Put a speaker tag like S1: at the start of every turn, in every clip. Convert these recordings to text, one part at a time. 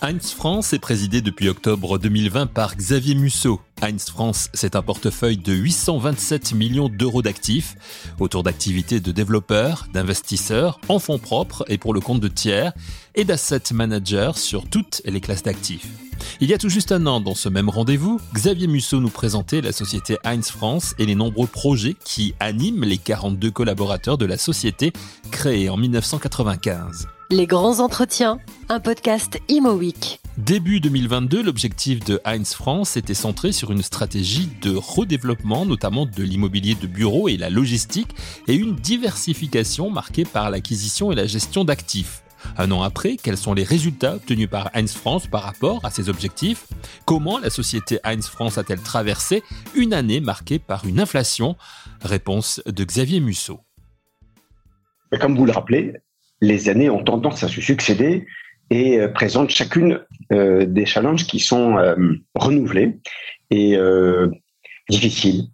S1: Heinz France est présidé depuis octobre 2020 par Xavier Musso. Heinz France, c'est un portefeuille de 827 millions d'euros d'actifs, autour d'activités de développeurs, d'investisseurs, en fonds propres et pour le compte de tiers, et d'asset managers sur toutes les classes d'actifs. Il y a tout juste un an, dans ce même rendez-vous, Xavier Musso nous présentait la société Heinz France et les nombreux projets qui animent les 42 collaborateurs de la société créée en 1995.
S2: Les grands entretiens, un podcast Imo Week.
S1: Début 2022, l'objectif de Heinz France était centré sur une stratégie de redéveloppement, notamment de l'immobilier de bureau et la logistique, et une diversification marquée par l'acquisition et la gestion d'actifs. Un an après, quels sont les résultats obtenus par Heinz France par rapport à ces objectifs? Comment la société Heinz France a-t-elle traversé une année marquée par une inflation? Réponse de Xavier Musso.
S3: Comme vous le rappelez, les années ont tendance à se succéder et euh, présentent chacune euh, des challenges qui sont euh, renouvelés et difficiles.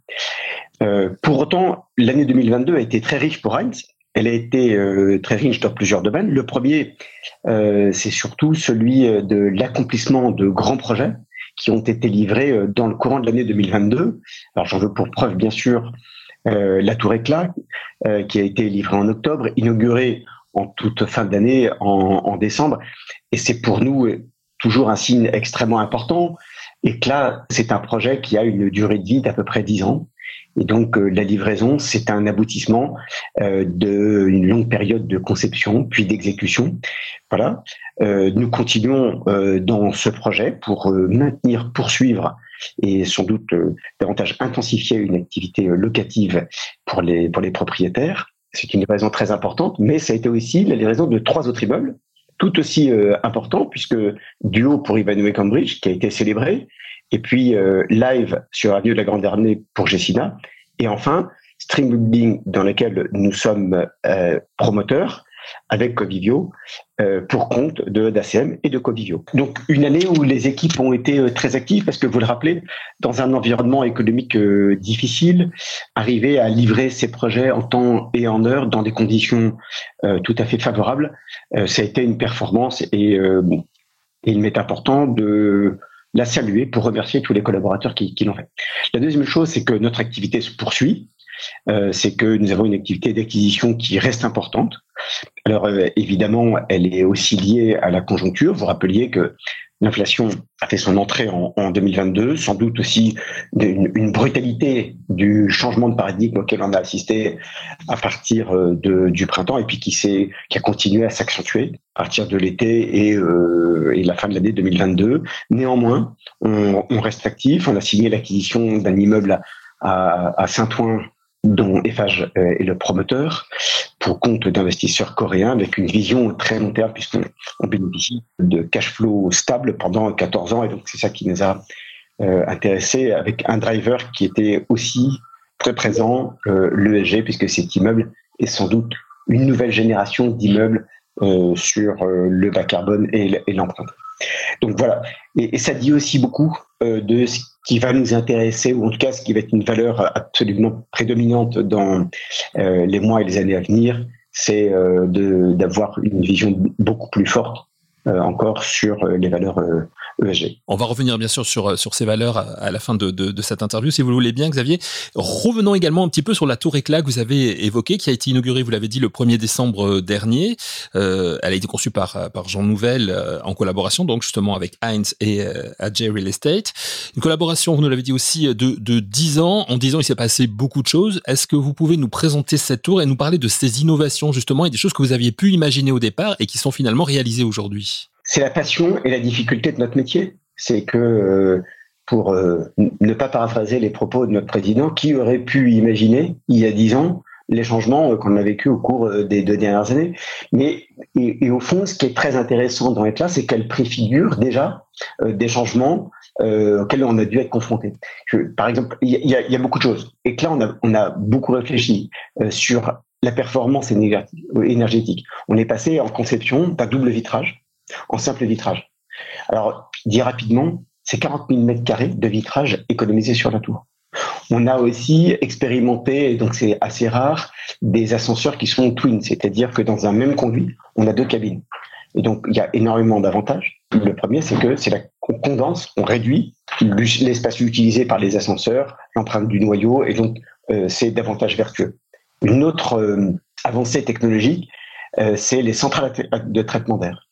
S3: pour autant, l'année 2022 a été très riche pour Heinz. Elle a été très riche dans plusieurs domaines. Le premier, c'est surtout celui de l'accomplissement de grands projets qui ont été livrés dans le courant de l'année 2022. Alors j'en veux pour preuve, bien sûr, la Tour Éclat, qui a été livrée en octobre, inaugurée en toute fin d'année, en, décembre. Et c'est pour nous toujours un signe extrêmement important. Là, c'est un projet qui a une durée de vie d'à peu près 10 ans. Et donc, euh, la livraison, c'est un aboutissement euh, d'une longue période de conception, puis d'exécution. Voilà. Euh, nous continuons euh, dans ce projet pour euh, maintenir, poursuivre et sans doute davantage intensifier une activité locative pour les, pour les propriétaires. C'est une livraison très importante, mais ça a été aussi la livraison de trois autres immeubles, tout aussi euh, importants, puisque Duo pour Ivanhoe Cambridge, qui a été célébré, et puis euh, Live sur Avenue de la Grande Armée pour Jessina, et enfin String Building, dans lequel nous sommes euh, promoteurs, avec Covivio euh, pour compte de d'ACM et de Covivio. Donc une année où les équipes ont été euh, très actives parce que vous le rappelez, dans un environnement économique euh, difficile, arriver à livrer ces projets en temps et en heure dans des conditions tout à fait favorables, ça a été une performance et, il m'est important de la saluer pour remercier tous les collaborateurs qui, l'ont fait. La deuxième chose, c'est que notre activité se poursuit. Euh, c'est que nous avons une activité d'acquisition qui reste importante. Alors euh, évidemment, elle est aussi liée à la conjoncture. Vous rappeliez que l'inflation a fait son entrée en, 2022, sans doute aussi une, brutalité du changement de paradigme auquel on a assisté à partir euh, du printemps et puis qui, qui a continué à s'accentuer à partir de l'été et, la fin de l'année 2022. Néanmoins, on, reste actif. On a signé l'acquisition d'un immeuble à, à Saint-Ouen dont Eiffage euh, est le promoteur, pour compte d'investisseurs coréens avec une vision très long terme puisqu'on bénéficie de cash flow stable pendant 14 ans. Et donc c'est ça qui nous a euh, intéressés avec un driver qui était aussi très présent, euh, l'ESG, puisque cet immeuble est sans doute une nouvelle génération d'immeubles sur euh, le bas carbone et l'empreinte. Donc voilà, et, ça dit aussi beaucoup euh, de ce qui va nous intéresser, ou en tout cas ce qui va être une valeur absolument prédominante dans euh, les mois et les années à venir, c'est euh, d'avoir une vision beaucoup plus forte euh, encore sur euh, les valeurs ESG. E
S1: On va revenir bien sûr sur, sur ces valeurs à, la fin de, de, de, cette interview, si vous le voulez bien, Xavier. Revenons également un petit peu sur la tour éclat que vous avez évoquée, qui a été inaugurée, vous l'avez dit, le 1er décembre dernier. Euh, elle a été conçue par, par Jean Nouvel en collaboration, donc justement avec Heinz et euh, AJ Real Estate. Une collaboration, vous nous l'avez dit aussi, de, de 10 ans. En 10 ans, il s'est passé beaucoup de choses. Est-ce que vous pouvez nous présenter cette tour et nous parler de ces innovations, justement, et des choses que vous aviez pu imaginer au départ et qui sont finalement réalisées aujourd'hui?
S3: C'est la passion et la difficulté de notre métier. C'est que, euh, pour euh, ne pas paraphraser les propos de notre président, qui aurait pu imaginer, il y a dix ans, les changements euh, qu'on a vécu au cours des deux dernières années. Mais et, au fond, ce qui est très intéressant dans ECLA, c'est qu'elle préfigure déjà des changements auxquels on a dû être confronté. par exemple, il y, a beaucoup de choses. Et là, on a, on a beaucoup réfléchi sur la performance énergétique. On est passé en conception d'un double vitrage en simple vitrage. Alors, dit rapidement, c'est 40 000 mètres carrés de vitrage économisés sur la tour. On a aussi expérimenté, donc c'est assez rare, des ascenseurs qui sont twins, c'est-à-dire que dans un même conduit, on a deux cabines. Et donc, il y a énormément d'avantages. Le premier, c'est que c'est la on condense, on réduit l'espace utilisé par les ascenseurs, l'empreinte du noyau, et donc euh, c'est davantage vertueux. Une autre euh, avancée technologique, euh, c'est les centrales de traitement d'air.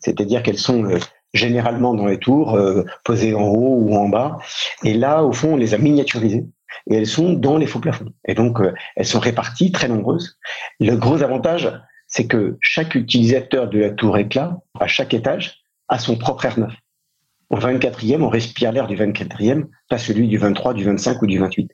S3: C'est-à-dire qu'elles sont généralement dans les tours, posées en haut ou en bas, et là, au fond, on les a miniaturisées et elles sont dans les faux plafonds. Et donc, elles sont réparties, très nombreuses. Le gros avantage, c'est que chaque utilisateur de la tour éclat, à chaque étage, a son propre air neuf. Au 24e, on respire l'air du 24e, pas celui du 23, du 25 ou du 28.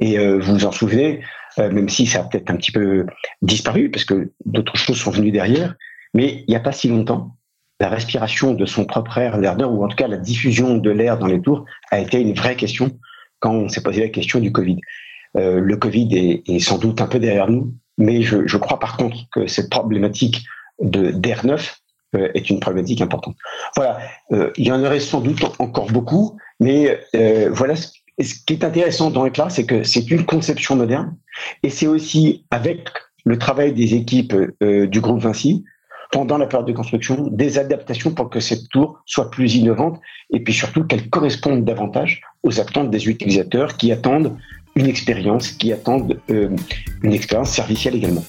S3: Et euh, vous vous en souvenez, euh, même si ça a peut-être un petit peu disparu, parce que d'autres choses sont venues derrière, mais il n'y a pas si longtemps, la respiration de son propre air, l'air d'air, ou en tout cas la diffusion de l'air dans les tours, a été une vraie question quand on s'est posé la question du Covid. Euh, le Covid est, sans doute un peu derrière nous, mais je, crois par contre que cette problématique d'air neuf euh, est une problématique importante. Voilà, euh, il y en aurait sans doute encore beaucoup, mais voilà ce, qui est intéressant dans Éclat, c'est que c'est une conception moderne, et c'est aussi avec le travail des équipes du groupe Vinci, pendant la période de construction, des adaptations pour que cette tour soit plus innovante, et puis surtout qu'elle corresponde davantage aux attentes des utilisateurs qui attendent une expérience, qui attendent une expérience servicielle également.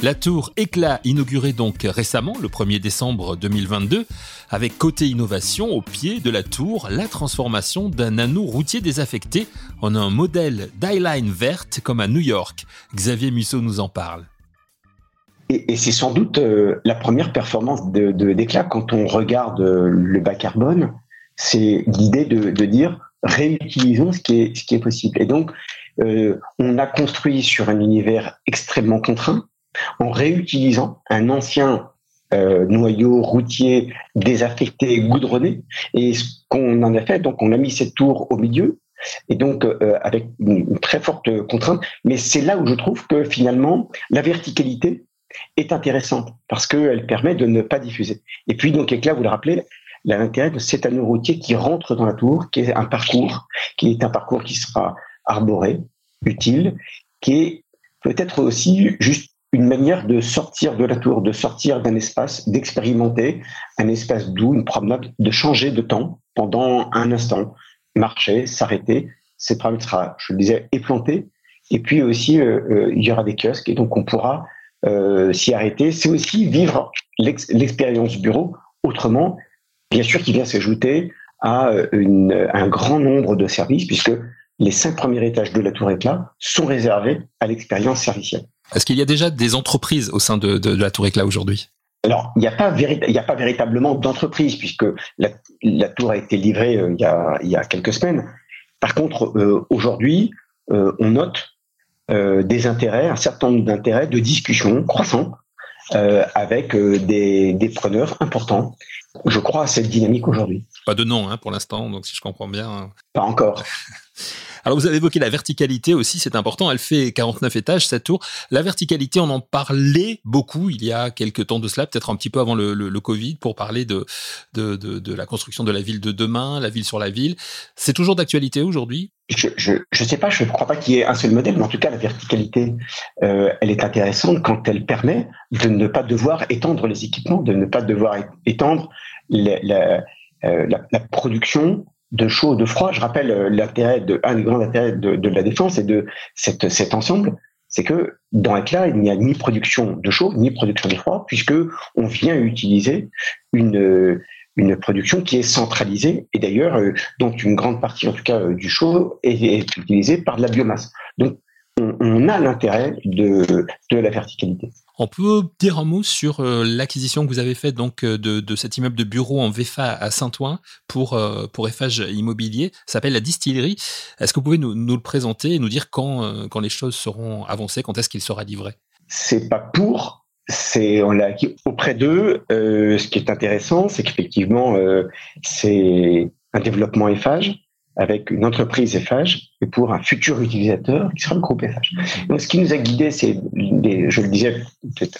S1: La tour Éclat inaugurée donc récemment, le 1er décembre 2022, avec côté innovation au pied de la tour, la transformation d'un anneau routier désaffecté en un modèle d'eyeline verte comme à New York. Xavier Musso nous en parle.
S3: Et, c'est sans doute euh, la première performance de, d'Éclat quand on regarde euh, le bas carbone, c'est l'idée de, dire réutilisons ce qui est, ce qui est possible. Et donc, euh, on a construit sur un univers extrêmement contraint, en réutilisant un ancien euh, noyau routier désaffecté, goudronné. Et ce qu'on en a fait, donc on a mis cette tour au milieu, et donc euh, avec une, très forte contrainte. Mais c'est là où je trouve que finalement la verticalité est intéressante parce qu'elle permet de ne pas diffuser. Et puis donc là, vous le rappelez, l'intérêt de cet anneau routier qui rentre dans la tour, qui est un parcours, qui est un parcours qui sera arboré, utile, qui est peut-être aussi juste une manière de sortir de la tour, de sortir d'un espace, d'expérimenter un espace doux, une promenade, de changer de temps pendant un instant, marcher, s'arrêter. Cette promenade sera, je le disais, éplantée. Et puis aussi, euh, euh, il y aura des kiosques et donc on pourra euh, s'y arrêter. C'est aussi vivre l'expérience bureau autrement, bien sûr, qui vient s'ajouter à une, un grand nombre de services puisque les cinq premiers étages de la tour éclat sont réservés à l'expérience servicielle.
S1: Est-ce qu'il y a déjà des entreprises au sein de, la Tour Éclat aujourd'hui?
S3: Alors, il n'y a pas a pas véritablement d'entreprise puisque la, tour a été livrée euh, il, y a, quelques semaines. Par contre, euh, aujourd'hui, euh, on note des intérêts, un certain nombre d'intérêts de discussion croissants avec des, des, preneurs importants. Je crois à cette dynamique aujourd'hui.
S1: Pas de nom hein, pour l'instant, donc si je comprends bien. Hein.
S3: Pas encore.
S1: Alors vous avez évoqué la verticalité aussi, c'est important. Elle fait 49 étages cette tour. La verticalité, on en parlait beaucoup il y a quelques temps de cela, peut-être un petit peu avant le, Covid, pour parler de de, la construction de la ville de demain, la ville sur la ville. C'est toujours d'actualité aujourd'hui?
S3: Je, je sais pas, je ne crois pas qu'il y ait un seul modèle, mais en tout cas la verticalité, euh, elle est intéressante quand elle permet de ne pas devoir étendre les équipements, de ne pas devoir étendre la, euh, production de chaud, de froid. Je rappelle euh, l'intérêt de un des grands intérêts de, la défense et de cet ensemble, c'est que dans Éclat, il n'y a ni production de chaud ni production de froid, puisque on vient utiliser une une production qui est centralisée et d'ailleurs euh, une grande partie en tout cas euh, du chaud est, utilisée par de la biomasse. On, a l'intérêt de, de la verticalité.
S1: On peut dire un mot sur euh, l'acquisition que vous avez faite donc euh, de, de, cet immeuble de bureau en VFA à Saint-Ouen pour euh, pour Eiffage Immobilier. Ça s'appelle la distillerie. Est-ce que vous pouvez nous, nous, le présenter et nous dire quand quand les choses seront avancées, quand est-ce qu'il sera livré?
S3: C'est pas pour. C'est on l'a acquis auprès d'eux. ce qui est intéressant, c'est qu'effectivement c'est un développement Eiffage avec une entreprise FH et pour un futur utilisateur qui sera le groupe FH. Donc, ce qui nous a guidé, c'est, je le disais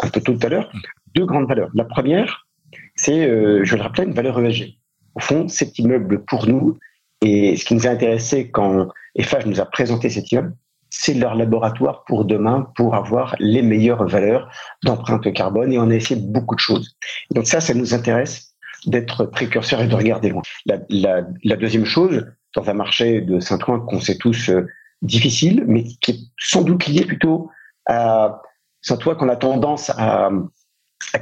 S3: un peu tout à l'heure, deux grandes valeurs. La première, c'est, euh, je le rappelais, une valeur ESG. Au fond, cet immeuble pour nous, et ce qui nous a intéressé quand Eiffage nous a présenté cet immeuble, c'est leur laboratoire pour demain pour avoir les meilleures valeurs d'empreinte carbone et on a essayé beaucoup de choses. donc ça, ça nous intéresse d'être précurseur et de regarder loin. La, deuxième chose, dans un marché de Saint-Ouen qu'on sait tous euh, difficile, mais qui est sans doute lié plutôt à Saint-Ouen qu'on a tendance à,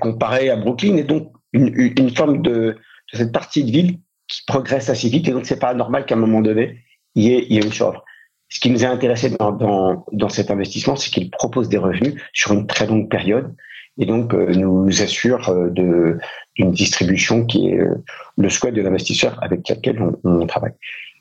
S3: comparer à Brooklyn. Et donc une, forme de, cette partie de ville qui progresse assez vite. Et donc c'est pas normal qu'à un moment donné il y ait, une survie ce qui nous a intéressé dans, dans, cet investissement, c'est qu'il propose des revenus sur une très longue période. Et donc euh, nous assure euh, d'une distribution qui est le souhait de l'investisseur avec lequel on, travaille.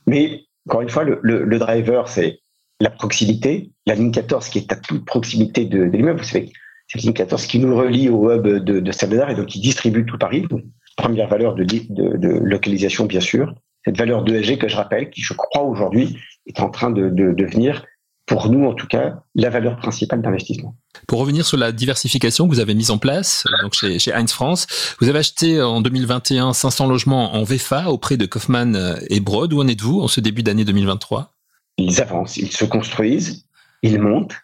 S3: Mais encore une fois, le, le, driver, c'est la proximité, la ligne 14 qui est à toute proximité de, de l'immeuble. Vous savez, c'est la ligne 14 qui nous relie au hub de, de et donc qui distribue tout Paris. Donc, première valeur de, de, de localisation, bien sûr. Cette valeur d'ESG que je rappelle, qui je crois aujourd'hui est en train de devenir, pour nous en tout cas, la valeur principale d'investissement.
S1: Pour revenir sur la diversification que vous avez mise en place donc chez, chez Heinz France, vous avez acheté en 2021 500 logements en VFA auprès de Kaufmann et Broad. Où en êtes-vous en ce début d'année 2023
S3: Ils avancent, ils se construisent, ils montent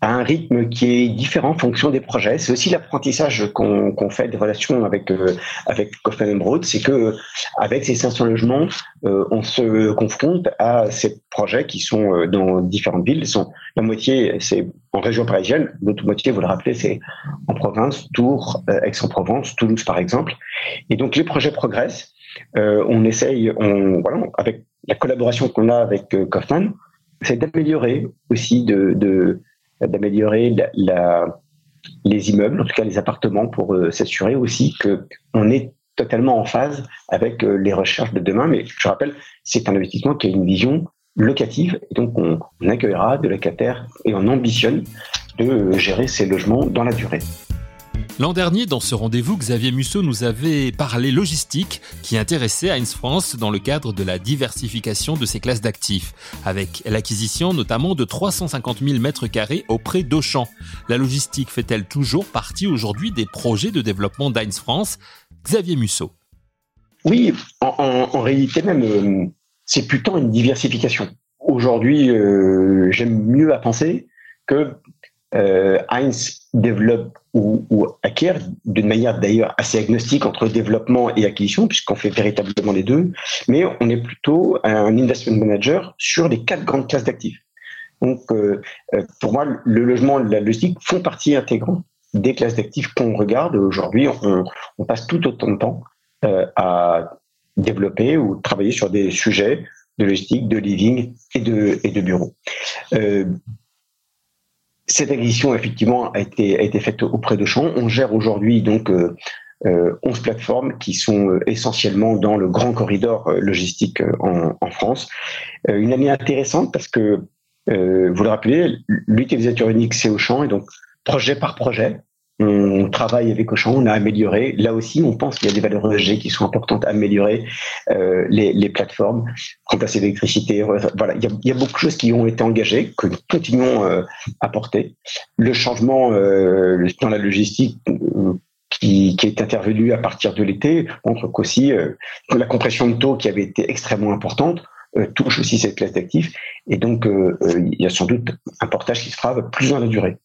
S3: à un rythme qui est différent en fonction des projets. C'est aussi l'apprentissage qu'on fait des relations avec euh, avec Kaufman Broad, c'est que avec ces 500 logements, euh, on se confronte à ces projets qui sont euh, dans différentes villes. Sont, la moitié, c'est en région parisienne, l'autre moitié, vous le rappelez, c'est en province, Tours, Aix-en-Provence, Toulouse par exemple. Et donc les projets progressent. on essaye, on, voilà, avec la collaboration qu'on a avec Kaufman, c'est d'améliorer aussi de, de d'améliorer la, les immeubles, en tout cas les appartements, pour euh, s'assurer aussi que on est totalement en phase avec euh, les recherches de demain. Mais je rappelle, c'est un investissement qui a une vision locative, et donc on, on accueillera de locataires et on ambitionne de euh, gérer ces logements dans la durée.
S1: L'an dernier, dans ce rendez-vous, Xavier Musso nous avait parlé logistique qui intéressait Heinz France dans le cadre de la diversification de ses classes d'actifs, avec l'acquisition notamment de 350 000 mètres carrés auprès d'Auchan. La logistique fait-elle toujours partie aujourd'hui des projets de développement d'Heinz France? Xavier Musso.
S3: Oui, en, réalité même, euh, c'est plutôt une diversification. Aujourd'hui, euh, j'aime mieux à penser que euh, Heinz développe ou, acquiert d'une manière d'ailleurs assez agnostique entre développement et acquisition, puisqu'on fait véritablement les deux, mais on est plutôt un investment manager sur les quatre grandes classes d'actifs. Donc, euh, euh, pour moi, le logement et la logistique font partie intégrante des classes d'actifs qu'on regarde. Aujourd'hui, on, passe tout autant de temps à développer ou travailler sur des sujets de logistique, de living et de, et bureau. Cette acquisition, effectivement, a été, a été faite auprès de Champ. On gère aujourd'hui donc euh, euh, 11 plateformes qui sont euh, essentiellement dans le grand corridor euh, logistique en, en France. une année intéressante parce que, vous le rappelez, l'utilisateur unique, c'est Auchan, et donc projet par projet, on travaille avec Auchan, on a amélioré. Là aussi, on pense qu'il y a des valeurs ESG qui sont importantes à améliorer euh, les, les, plateformes, remplacer l'électricité. Voilà, il y, a, beaucoup de choses qui ont été engagées, que nous continuons euh, à porter. Le changement euh, dans la logistique qui, est intervenu à partir de l'été montre qu'aussi la compression de taux qui avait été extrêmement importante touche aussi cette classe d'actifs. Et donc, il y a sans doute un portage qui se fera plus dans la durée.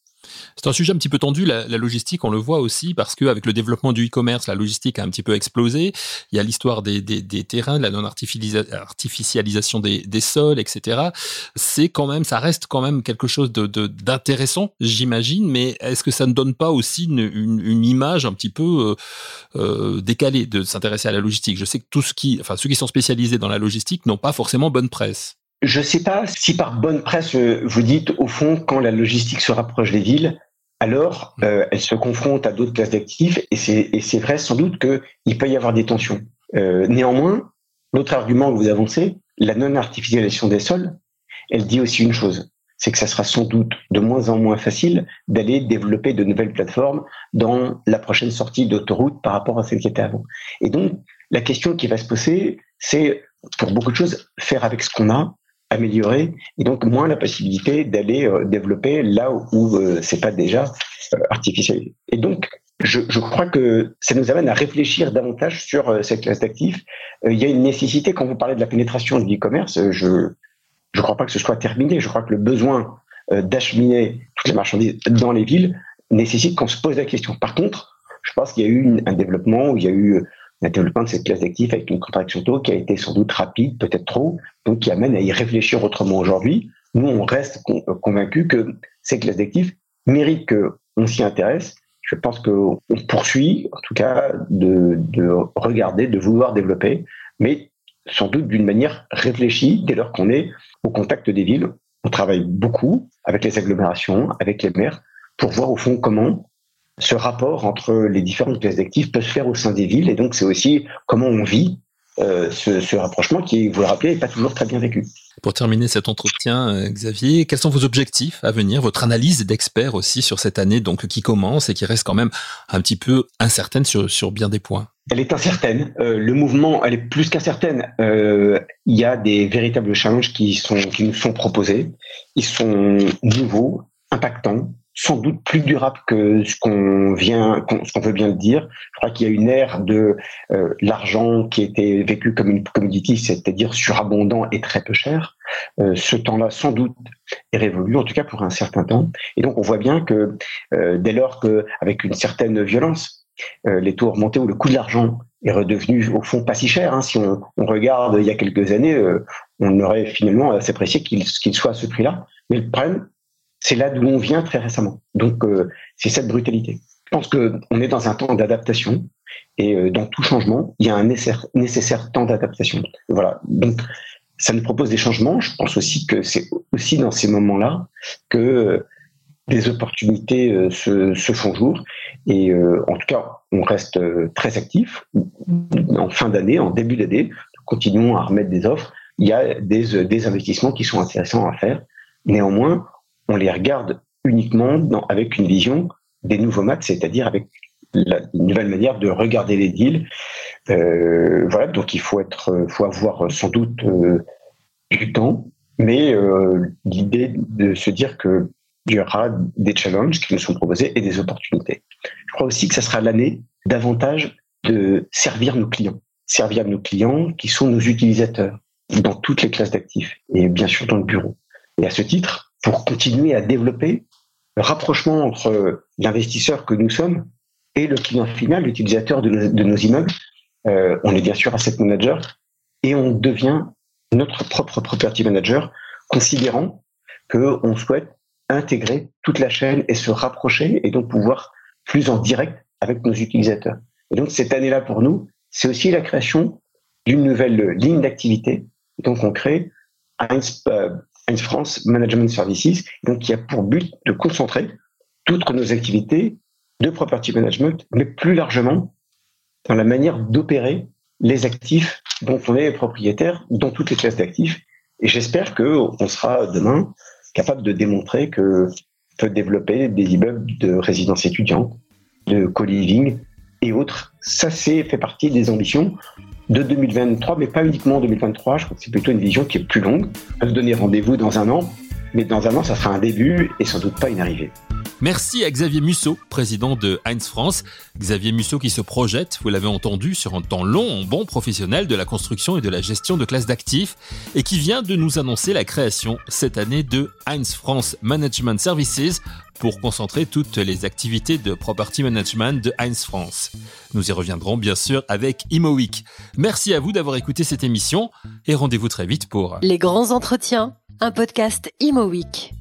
S1: C'est un sujet un petit peu tendu, la, logistique, on le voit aussi, parce qu'avec le développement du e-commerce, la logistique a un petit peu explosé. Il y a l'histoire des, des, terrains, de la non-artificialisation des, des, sols, etc. C'est quand même, ça reste quand même quelque chose d'intéressant, de, j'imagine, mais est-ce que ça ne donne pas aussi une, image un petit peu euh, euh, décalée de s'intéresser à la logistique? Je sais que tout ce qui, enfin, ceux qui sont spécialisés dans la logistique n'ont pas forcément bonne presse.
S3: Je ne sais pas si par bonne presse, euh, vous dites, au fond, quand la logistique se rapproche des villes, alors mm. euh, elle se confronte à d'autres classes d'actifs, et c'est vrai sans doute qu'il peut y avoir des tensions. Euh, néanmoins, l'autre argument que vous avancez, la non-artificialisation des sols, elle dit aussi une chose, c'est que ça sera sans doute de moins en moins facile d'aller développer de nouvelles plateformes dans la prochaine sortie d'autoroute par rapport à celle qui était avant. Et donc, la question qui va se poser, c'est, pour beaucoup de choses, faire avec ce qu'on a, améliorer et donc moins la possibilité d'aller euh, développer là où, euh, c'est pas déjà euh, artificialisé. Et donc, je, je, crois que ça nous amène à réfléchir davantage sur cette classe d'actifs. il y a une nécessité, quand vous parlez de la pénétration de l'e-commerce, je, ne crois pas que ce soit terminé. Je crois que le besoin d'acheminer toutes les marchandises dans les villes nécessite qu'on se pose la question. Par contre, je pense qu'il y a eu un développement où il y a eu un développement de cette classe d'actifs avec une contraction taux qui a été sans doute rapide, peut-être trop, donc qui amène à y réfléchir autrement aujourd'hui. Nous, on reste convaincus que ces classes d'actifs méritent qu'on s'y intéresse. Je pense qu'on poursuit, en tout cas, de regarder, de vouloir développer, mais sans doute d'une manière réfléchie dès lors qu'on est au contact des villes. On travaille beaucoup avec les agglomérations, avec les maires, pour voir au fond comment ce rapport entre les différentes classes d'actifs peut se faire au sein des villes. Et donc, c'est aussi comment on vit euh, ce, rapprochement qui, vous le rappelez, n'est pas toujours très bien vécu.
S1: Pour terminer cet entretien, euh, Xavier, quels sont vos objectifs à venir, votre analyse d'expert aussi sur cette année donc qui commence et qui reste quand même un petit peu incertaine sur, sur bien des points?
S3: Elle est incertaine. Euh, le mouvement, elle est plus qu'incertaine. il y a des véritables challenges qui, sont, qui nous sont proposés. Ils sont nouveaux, impactants, sans doute plus durable que ce qu'on vient, ce qu'on veut bien le dire. Je crois qu'il y a une ère de euh, l'argent qui était vécu comme une commodity, c'est-à-dire surabondant et très peu cher. Euh, ce temps-là, sans doute, est révolu, en tout cas pour un certain temps. Et donc, on voit bien que euh, dès lors qu'avec une certaine violence, les taux remontés ou le coût de l'argent est redevenu au fond pas si cher. Hein. Si on, on, regarde il y a quelques années, on aurait finalement assez apprécié qu'il soit à ce prix-là. Mais le problème, c'est là d'où on vient très récemment. Donc, euh, c'est cette brutalité. Je pense qu'on est dans un temps d'adaptation et euh, dans tout changement, il y a un nécessaire, temps d'adaptation. Voilà. Donc, ça nous propose des changements. Je pense aussi que c'est aussi dans ces moments-là que euh, des opportunités se, se, font jour. Et en tout cas, on reste très actif. En fin d'année, en début d'année, continuons à remettre des offres. Il y a des, des investissements qui sont intéressants à faire. Néanmoins, on les regarde uniquement avec une vision des nouveaux maths, c'est-à-dire avec la nouvelle manière de regarder les deals. Euh, voilà, donc il faut être, faut avoir sans doute euh, du temps, mais euh, l'idée de se dire que il y aura des challenges qui nous sont proposés et des opportunités. Je crois aussi que ça sera l'année davantage de servir nos clients, servir nos clients qui sont nos utilisateurs dans toutes les classes d'actifs et bien sûr dans le bureau. Et à ce titre, pour continuer à développer le rapprochement entre l'investisseur que nous sommes et le client final, l'utilisateur de, nos immeubles. Euh, on est bien sûr asset manager et on devient notre propre property manager, considérant qu'on souhaite intégrer toute la chaîne et se rapprocher et donc pouvoir plus en direct avec nos utilisateurs. Et donc cette année-là pour nous, c'est aussi la création d'une nouvelle ligne d'activité. Donc on crée un, Heinz France Management Services, donc qui a pour but de concentrer toutes nos activités de property management, mais plus largement dans la manière d'opérer les actifs dont on est propriétaire dans toutes les classes d'actifs. Et j'espère qu'on sera demain capable de démontrer que peut développer des immeubles de résidence étudiante, de co-living et autres. Ça, c'est fait partie des ambitions de 2023, mais pas uniquement 2023. Je crois que c'est plutôt une vision qui est plus longue. On va se donner rendez-vous dans un an, mais dans un an, ça sera un début et sans doute pas une arrivée.
S1: Merci à Xavier Musso, président de Heinz France. Xavier Musso qui se projette, vous l'avez entendu, sur un temps long bon professionnel de la construction et de la gestion de classes d'actifs et qui vient de nous annoncer la création cette année de Heinz France Management Services pour concentrer toutes les activités de property management de Heinz France. Nous y reviendrons bien sûr avec ImoWeek. Merci à vous d'avoir écouté cette émission et rendez-vous très vite pour
S2: Les grands entretiens, un podcast ImoWeek.